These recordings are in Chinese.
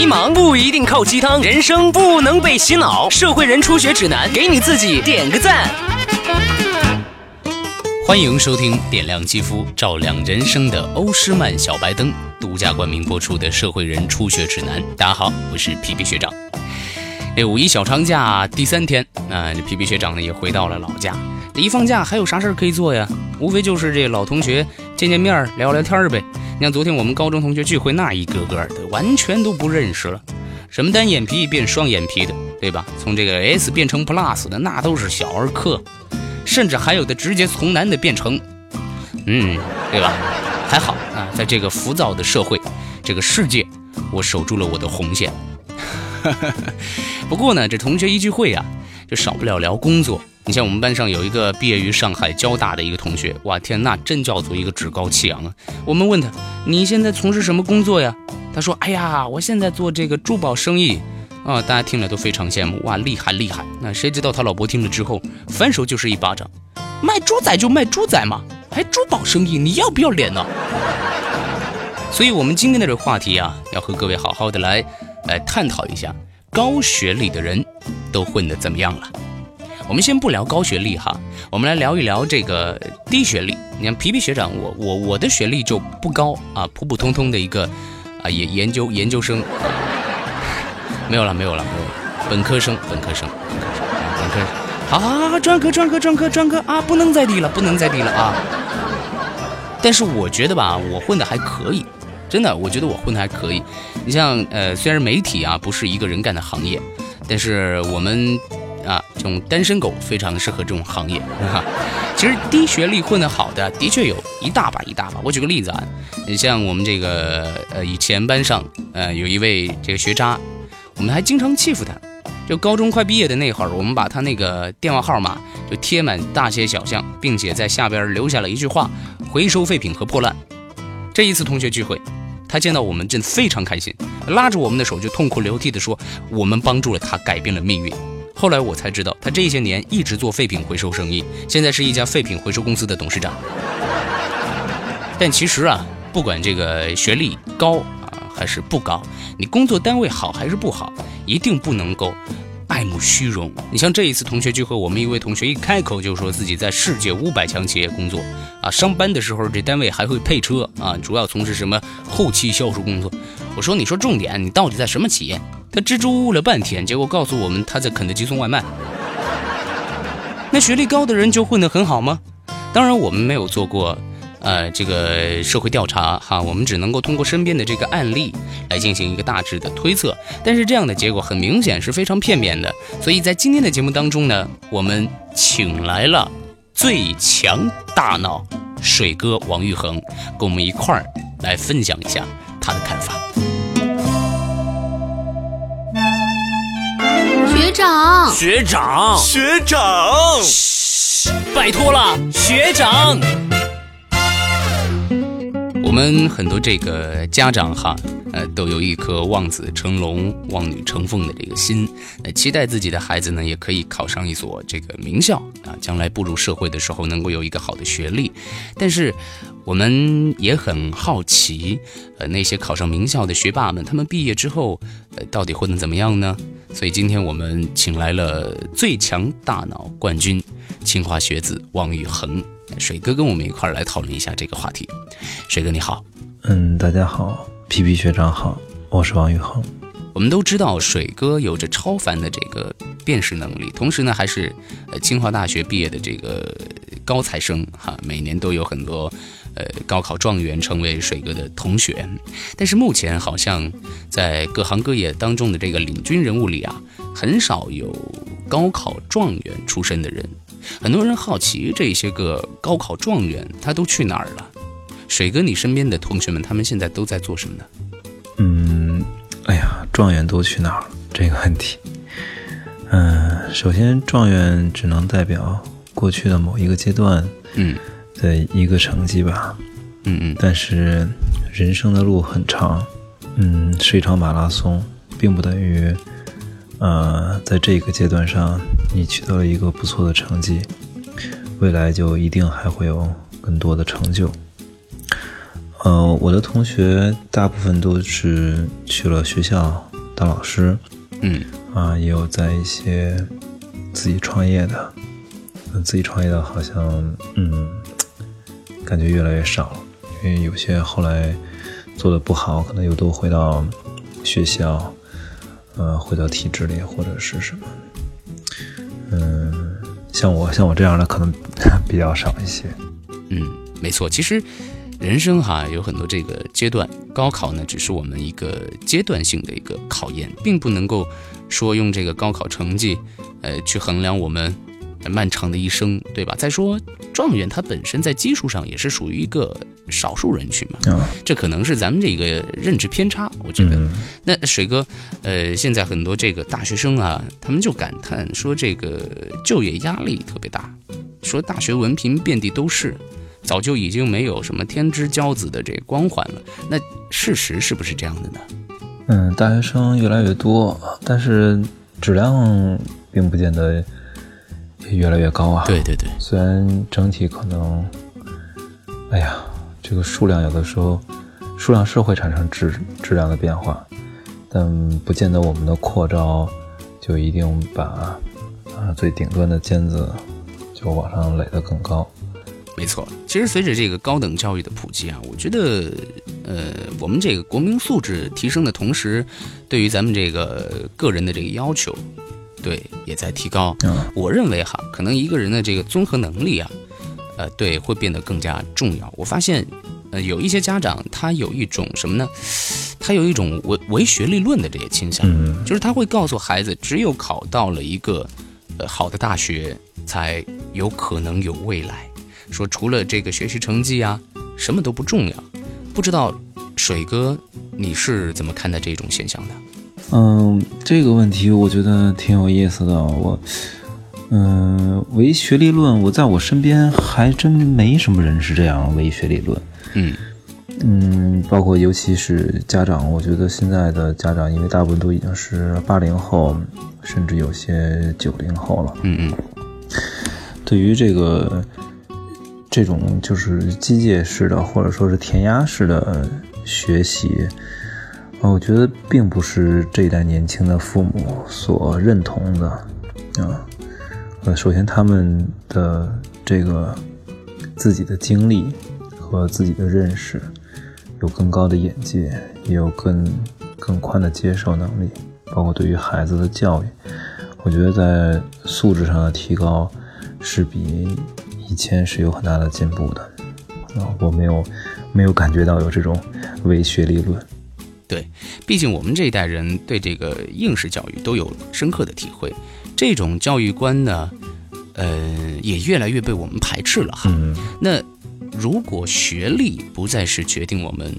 迷茫不一定靠鸡汤，人生不能被洗脑。社会人初学指南，给你自己点个赞。欢迎收听点亮肌肤、照亮人生的欧诗漫小白灯独家冠名播出的《社会人初学指南》。大家好，我是皮皮学长。这五一小长假第三天，那这皮皮学长呢也回到了老家。这一放假还有啥事儿可以做呀？无非就是这老同学见见面、聊聊天呗。像昨天我们高中同学聚会，那一个个的完全都不认识了，什么单眼皮变双眼皮的，对吧？从这个 S 变成 Plus 的，那都是小儿科。甚至还有的直接从男的变成，嗯，对吧？还好啊，在这个浮躁的社会，这个世界，我守住了我的红线。不过呢，这同学一聚会啊，就少不了聊工作。你像我们班上有一个毕业于上海交大的一个同学，哇天，那真叫做一个趾高气扬啊！我们问他，你现在从事什么工作呀？他说，哎呀，我现在做这个珠宝生意。啊，大家听了都非常羡慕，哇，厉害厉害！那谁知道他老婆听了之后，反手就是一巴掌，卖猪仔就卖猪仔嘛，还珠宝生意，你要不要脸呢？所以，我们今天的这个话题啊，要和各位好好的来来探讨一下，高学历的人都混得怎么样了？我们先不聊高学历哈，我们来聊一聊这个低学历。你看皮皮学长，我我我的学历就不高啊，普普通通的一个啊研研究研究生。没有了，没有了，没有了。本科生，本科生，本科生，本科生。好好好，专科，专科，专科，专科啊！不能再低了，不能再低了啊！但是我觉得吧，我混的还可以，真的，我觉得我混的还可以。你像呃，虽然媒体啊不是一个人干的行业，但是我们啊这种单身狗非常适合这种行业。其实低学历混得好的的确有一大把一大把。我举个例子啊，你像我们这个呃以前班上呃有一位这个学渣。我们还经常欺负他，就高中快毕业的那会儿，我们把他那个电话号码就贴满大街小巷，并且在下边留下了一句话：回收废品和破烂。这一次同学聚会，他见到我们真非常开心，拉着我们的手就痛哭流涕地说：“我们帮助了他，改变了命运。”后来我才知道，他这些年一直做废品回收生意，现在是一家废品回收公司的董事长。但其实啊，不管这个学历高啊。还是不高，你工作单位好还是不好，一定不能够爱慕虚荣。你像这一次同学聚会，我们一位同学一开口就说自己在世界五百强企业工作啊，上班的时候这单位还会配车啊，主要从事什么后期销售工作。我说你说重点，你到底在什么企业？他支支吾吾了半天，结果告诉我们他在肯德基送外卖。那学历高的人就混得很好吗？当然我们没有做过。呃，这个社会调查哈，我们只能够通过身边的这个案例来进行一个大致的推测，但是这样的结果很明显是非常片面的。所以在今天的节目当中呢，我们请来了最强大脑水哥王玉恒，跟我们一块儿来分享一下他的看法。学长，学长，学长，拜托了，学长。我们很多这个家长哈，呃，都有一颗望子成龙、望女成凤的这个心，呃，期待自己的孩子呢，也可以考上一所这个名校啊，将来步入社会的时候能够有一个好的学历。但是，我们也很好奇，呃，那些考上名校的学霸们，他们毕业之后，呃，到底混得怎么样呢？所以今天我们请来了最强大脑冠军，清华学子王宇恒。水哥跟我们一块儿来讨论一下这个话题。水哥你好，嗯，大家好，皮皮学长好，我是王宇恒。我们都知道水哥有着超凡的这个辨识能力，同时呢还是呃清华大学毕业的这个高材生哈，每年都有很多呃高考状元成为水哥的同学。但是目前好像在各行各业当中的这个领军人物里啊，很少有高考状元出身的人。很多人好奇这些个高考状元他都去哪儿了？水哥，你身边的同学们他们现在都在做什么呢？嗯，哎呀，状元都去哪儿了？这个问题，嗯，首先状元只能代表过去的某一个阶段，嗯，的一个成绩吧，嗯嗯，但是人生的路很长，嗯，是一场马拉松，并不等于。呃，在这个阶段上，你取得了一个不错的成绩，未来就一定还会有更多的成就。呃，我的同学大部分都是去了学校当老师，嗯啊，也有在一些自己创业的，嗯，自己创业的好像，嗯，感觉越来越少了，因为有些后来做的不好，可能又都回到学校，呃，回到体制里或者是什么，嗯，像我像我这样的可能比较少一些。嗯，没错，其实人生哈有很多这个阶段，高考呢只是我们一个阶段性的一个考验，并不能够说用这个高考成绩，呃，去衡量我们漫长的一生，对吧？再说状元他本身在基数上也是属于一个少数人群嘛，啊，这可能是咱们这个认知偏差，我觉得。嗯那水哥，呃，现在很多这个大学生啊，他们就感叹说这个就业压力特别大，说大学文凭遍地都是，早就已经没有什么天之骄子的这个光环了。那事实是不是这样的呢？嗯，大学生越来越多，但是质量并不见得也越来越高啊。对对对，虽然整体可能，哎呀，这个数量有的时候数量是会产生质质量的变化，但不见得我们的扩招就一定把啊最顶端的尖子就往上垒得更高。没错。其实随着这个高等教育的普及啊，我觉得，呃，我们这个国民素质提升的同时，对于咱们这个个人的这个要求，对也在提高。嗯我认为哈，可能一个人的这个综合能力啊，呃，对，会变得更加重要。我发现，呃，有一些家长他有一种什么呢？他有一种唯唯学历论的这些倾向，嗯就是他会告诉孩子，只有考到了一个呃好的大学，才有可能有未来。说除了这个学习成绩啊，什么都不重要。不知道水哥你是怎么看待这种现象的？嗯，这个问题我觉得挺有意思的。我，嗯，唯学历论，我在我身边还真没什么人是这样唯学历论。嗯嗯，包括尤其是家长，我觉得现在的家长，因为大部分都已经是八零后，甚至有些九零后了。嗯嗯对于这个这种就是机械式的或者说是填鸭式的学习，呃啊我觉得并不是这一代年轻的父母所认同的啊。呃，首先他们的这个自己的经历和自己的认识，有更高的眼界，也有更更宽的接受能力，包括对于孩子的教育，我觉得在素质上的提高是比以前是有很大的进步的。啊，我没有没有感觉到有这种伪学历论。对，毕竟我们这一代人对这个应试教育都有深刻的体会，这种教育观呢，呃，也越来越被我们排斥了哈。嗯那如果学历不再是决定我们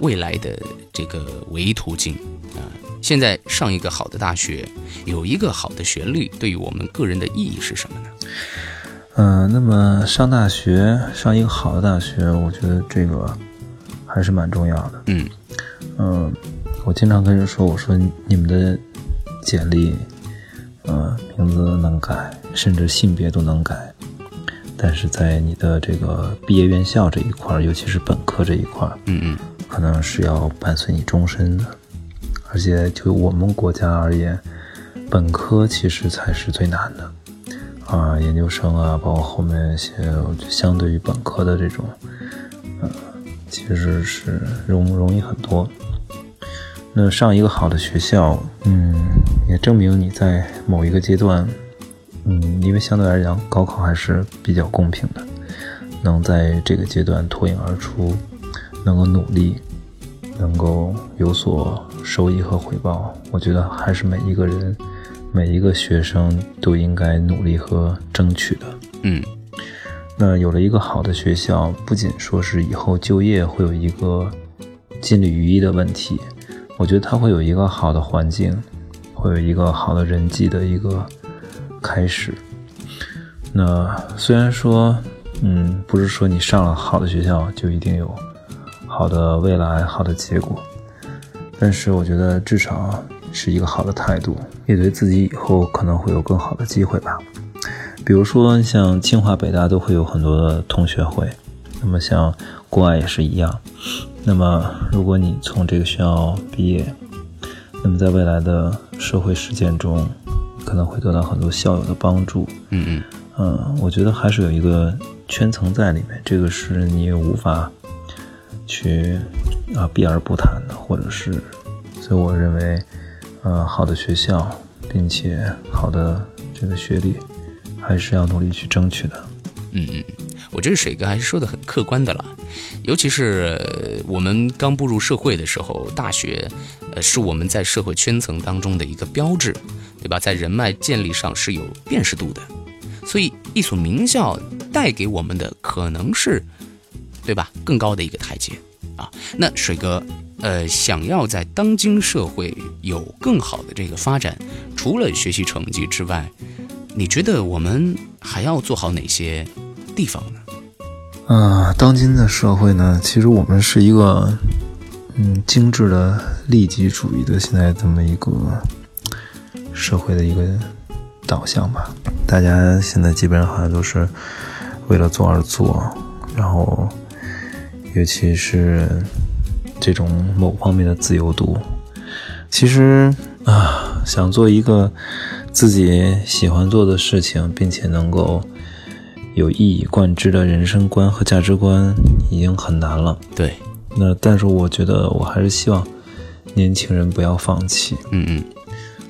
未来的这个唯一途径啊、现在上一个好的大学，有一个好的学历，对于我们个人的意义是什么呢？嗯、那么上大学，上一个好的大学，我觉得这个还是蛮重要的。嗯嗯，我经常跟人说，我说你们的简历，嗯，名字能改，甚至性别都能改，但是在你的这个毕业院校这一块儿，尤其是本科这一块儿，嗯嗯可能是要伴随你终身的。而且就我们国家而言，本科其实才是最难的啊，研究生啊，包括后面一些，相对于本科的这种，呃，其实是容容易很多。那上一个好的学校，嗯，也证明你在某一个阶段，嗯，因为相对来讲高考还是比较公平的，能在这个阶段脱颖而出，能够努力，能够有所收益和回报，我觉得还是每一个人、每一个学生都应该努力和争取的。嗯那有了一个好的学校，不仅说是以后就业会有一个金缕于衣的问题，我觉得它会有一个好的环境，会有一个好的人际的一个开始。那虽然说，嗯，不是说你上了好的学校就一定有好的未来、好的结果，但是我觉得至少是一个好的态度，也对自己以后可能会有更好的机会吧。比如说，像清华、北大都会有很多的同学会，那么像国外也是一样。那么，如果你从这个学校毕业，那么在未来的社会实践中，可能会得到很多校友的帮助。嗯嗯嗯，我觉得还是有一个圈层在里面，这个是你无法去啊避而不谈的，或者是，所以我认为，呃，好的学校，并且好的这个学历，还是要努力去争取的。嗯嗯，我觉得水哥还是说的很客观的了，尤其是我们刚步入社会的时候，大学，呃，是我们在社会圈层当中的一个标志，对吧？在人脉建立上是有辨识度的，所以一所名校带给我们的可能是，对吧？更高的一个台阶啊。那水哥，呃，想要在当今社会有更好的这个发展，除了学习成绩之外，你觉得我们还要做好哪些地方呢？啊，当今的社会呢，其实我们是一个嗯精致的利己主义的现在这么一个社会的一个导向吧。大家现在基本上好像都是为了做而做，然后尤其是这种某方面的自由度，其实啊，想做一个自己喜欢做的事情，并且能够有一以贯之的人生观和价值观，已经很难了。对，那但是我觉得，我还是希望年轻人不要放弃，嗯嗯，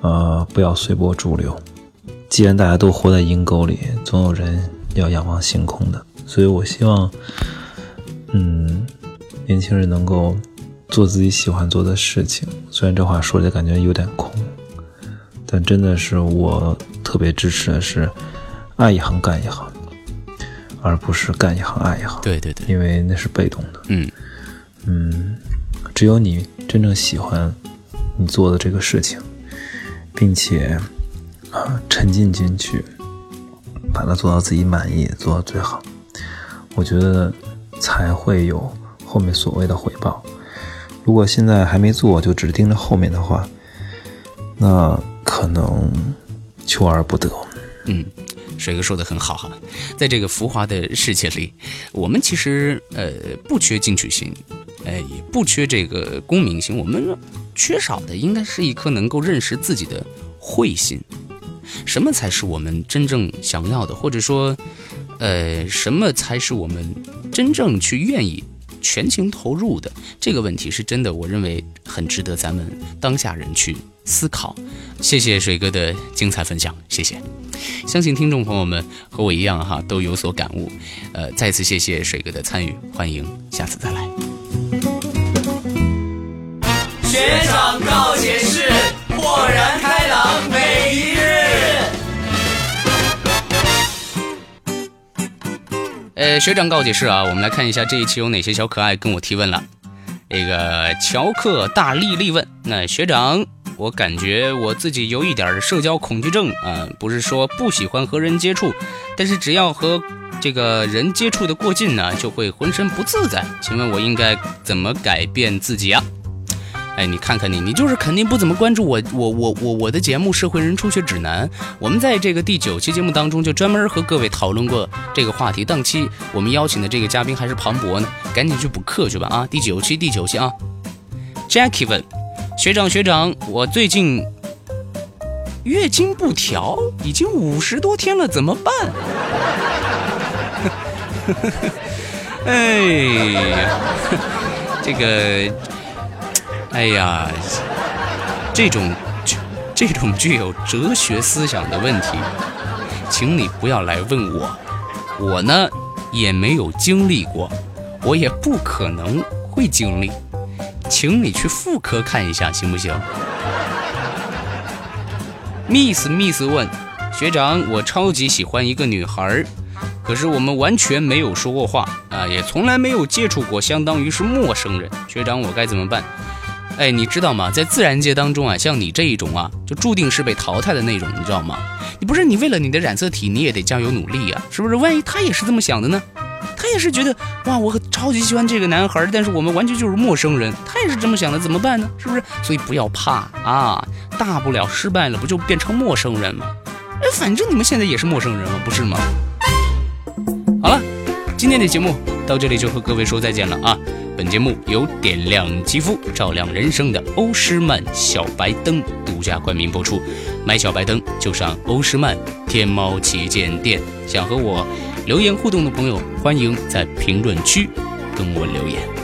呃，不要随波逐流。既然大家都活在阴沟里，总有人要仰望星空的。所以我希望，嗯，年轻人能够做自己喜欢做的事情。虽然这话说着感觉有点空，但真的是我特别支持的是，爱一行干一行，而不是干一行爱一行。对对对，因为那是被动的。嗯嗯，只有你真正喜欢你做的这个事情，并且啊沉浸进去，把它做到自己满意，做到最好，我觉得才会有后面所谓的回报。如果现在还没做，就只盯着后面的话，那可能求而不得。嗯，水哥说的很好哈，在这个浮华的世界里，我们其实呃不缺进取心，哎也不缺这个功名心，我们缺少的应该是一颗能够认识自己的慧心。什么才是我们真正想要的，或者说，呃，什么才是我们真正去愿意全情投入的？这个问题是真的，我认为很值得咱们当下人去思考。谢谢水哥的精彩分享，谢谢。相信听众朋友们和我一样哈，都有所感悟。呃，再次谢谢水哥的参与，欢迎下次再来。学长告解室，豁然开朗每一日。呃，学长告解室啊，我们来看一下这一期有哪些小可爱跟我提问了。这个乔克大力力问，那学长，我感觉我自己有一点社交恐惧症啊、不是说不喜欢和人接触，但是只要和这个人接触的过近呢，就会浑身不自在。请问我应该怎么改变自己啊？哎，你看看你，你就是肯定不怎么关注我，我我我我的节目《社会人初学指南》。我们在这个第九期节目当中就专门和各位讨论过这个话题。档期我们邀请的这个嘉宾还是庞博呢，赶紧去补课去吧啊！第九期，第九期啊。Jackie 问学长学长，我最近月经不调，已经五十多天了，怎么办？哎呀，这个。哎呀，这种这种具有哲学思想的问题，请你不要来问我，我呢也没有经历过，我也不可能会经历，请你去妇科看一下，行不行？Miss Miss 问学长，我超级喜欢一个女孩，可是我们完全没有说过话啊，也从来没有接触过，相当于是陌生人。学长，我该怎么办？哎，你知道吗？在自然界当中啊，像你这一种啊，就注定是被淘汰的那种，你知道吗？你不是你为了你的染色体，你也得加油努力呀，是不是？万一他也是这么想的呢？他也是觉得，哇，我超级喜欢这个男孩，但是我们完全就是陌生人，他也是这么想的，怎么办呢？是不是？所以不要怕啊，大不了失败了，不就变成陌生人吗？哎，反正你们现在也是陌生人了，不是吗？好了，今天的节目到这里就和各位说再见了啊！本节目由点亮肌肤、照亮人生的欧诗漫小白灯独家冠名播出，买小白灯就上欧诗漫天猫旗舰店。想和我。留言互动的朋友欢迎在评论区跟我留言。